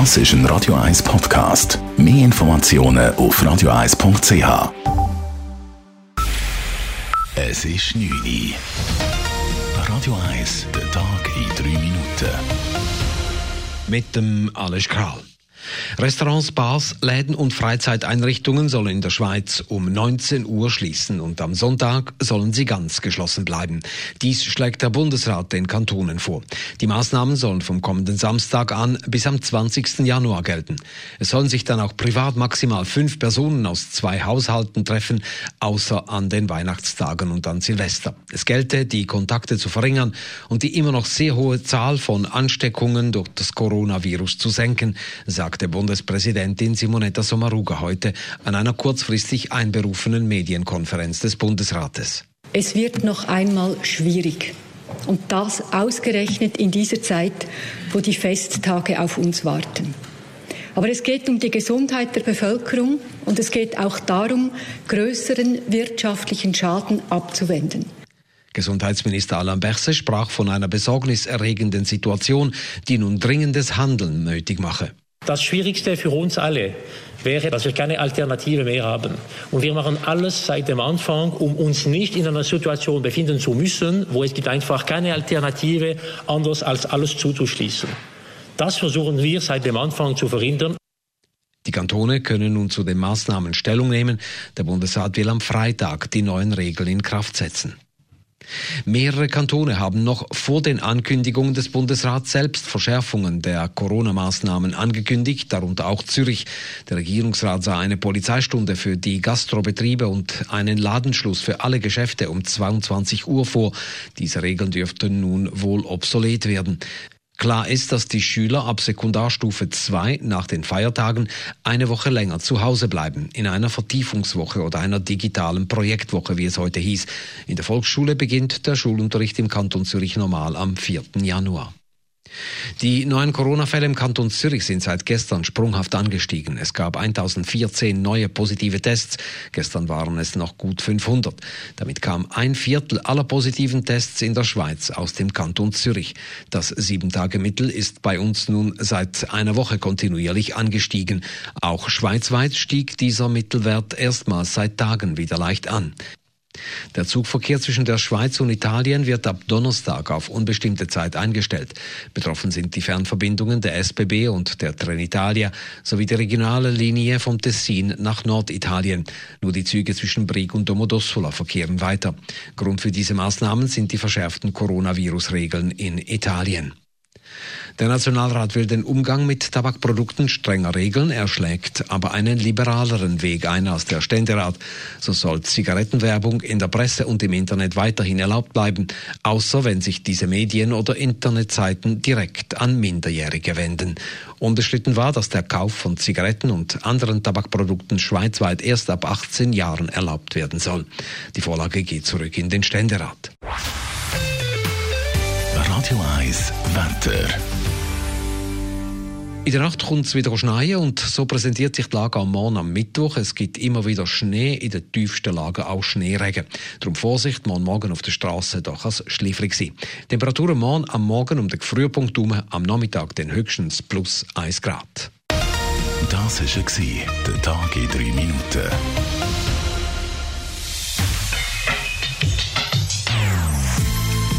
Das ist ein Radio 1 Podcast. Mehr Informationen auf radio1.ch. Es ist 9 Uhr. Radio 1, der Tag in 3 Minuten. Mit dem Alles Kral. Restaurants, Bars, Läden und Freizeiteinrichtungen sollen in der Schweiz um 19 Uhr schließen und am Sonntag sollen sie ganz geschlossen bleiben. Dies schlägt der Bundesrat den Kantonen vor. Die Maßnahmen sollen vom kommenden Samstag an bis am 20. Januar gelten. Es sollen sich dann auch privat maximal fünf Personen aus zwei Haushalten treffen, außer an den Weihnachtstagen und an Silvester. Es gelte, die Kontakte zu verringern und die immer noch sehr hohe Zahl von Ansteckungen durch das Coronavirus zu senken, sagt sagte Bundespräsidentin Simonetta Sommaruga heute an einer kurzfristig einberufenen Medienkonferenz des Bundesrates. Es wird noch einmal schwierig. Und das ausgerechnet in dieser Zeit, wo die Festtage auf uns warten. Aber es geht um die Gesundheit der Bevölkerung und es geht auch darum, größeren wirtschaftlichen Schaden abzuwenden. Gesundheitsminister Alain Berset sprach von einer besorgniserregenden Situation, die nun dringendes Handeln nötig mache. Das Schwierigste für uns alle wäre, dass wir keine Alternative mehr haben. Und wir machen alles seit dem Anfang, um uns nicht in einer Situation befinden zu müssen, wo es gibt einfach keine Alternative, anders als alles zuzuschließen. Das versuchen wir seit dem Anfang zu verhindern. Die Kantone können nun zu den Maßnahmen Stellung nehmen. Der Bundesrat will am Freitag die neuen Regeln in Kraft setzen. Mehrere Kantone haben noch vor den Ankündigungen des Bundesrats selbst Verschärfungen der Corona-Maßnahmen angekündigt, darunter auch Zürich. Der Regierungsrat sah eine Polizeistunde für die Gastrobetriebe und einen Ladenschluss für alle Geschäfte um 22 Uhr vor. Diese Regeln dürften nun wohl obsolet werden. Klar ist, dass die Schüler ab Sekundarstufe 2 nach den Feiertagen eine Woche länger zu Hause bleiben, in einer Vertiefungswoche oder einer digitalen Projektwoche, wie es heute hieß. In der Volksschule beginnt der Schulunterricht im Kanton Zürich normal am 4. Januar. Die neuen Corona-Fälle im Kanton Zürich sind seit gestern sprunghaft angestiegen. Es gab 1014 neue positive Tests. Gestern waren es noch gut 500. Damit kam ein Viertel aller positiven Tests in der Schweiz aus dem Kanton Zürich. Das Sieben-Tage-Mittel ist bei uns nun seit einer Woche kontinuierlich angestiegen. Auch schweizweit stieg dieser Mittelwert erstmals seit Tagen wieder leicht an. Der Zugverkehr zwischen der Schweiz und Italien wird ab Donnerstag auf unbestimmte Zeit eingestellt. Betroffen sind die Fernverbindungen der SBB und der Trenitalia sowie die regionale Linie vom Tessin nach Norditalien. Nur die Züge zwischen Brig und Domodossola verkehren weiter. Grund für diese Maßnahmen sind die verschärften Coronavirus-Regeln in Italien. Der Nationalrat will den Umgang mit Tabakprodukten strenger regeln. Er schlägt aber einen liberaleren Weg ein als der Ständerat. So soll Zigarettenwerbung in der Presse und im Internet weiterhin erlaubt bleiben, außer wenn sich diese Medien oder Internetseiten direkt an Minderjährige wenden. Unbestritten war, dass der Kauf von Zigaretten und anderen Tabakprodukten schweizweit erst ab 18 Jahren erlaubt werden soll. Die Vorlage geht zurück in den Ständerat. Radio 1 Wetter. In der Nacht kommt es wieder schneien und so präsentiert sich die Lage am Morgen am Mittwoch. Es gibt immer wieder Schnee, in den tiefsten Lagen auch Schneeregen. Darum Vorsicht, morgen Morgen auf der Straße doch als schläfrig sein. Temperaturen morgen am Morgen um den Frühpunkt herum, am Nachmittag dann höchstens plus 1 Grad. Das war der Tag in 3 Minuten.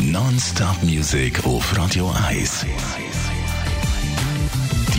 Non-Stop Music auf Radio 1.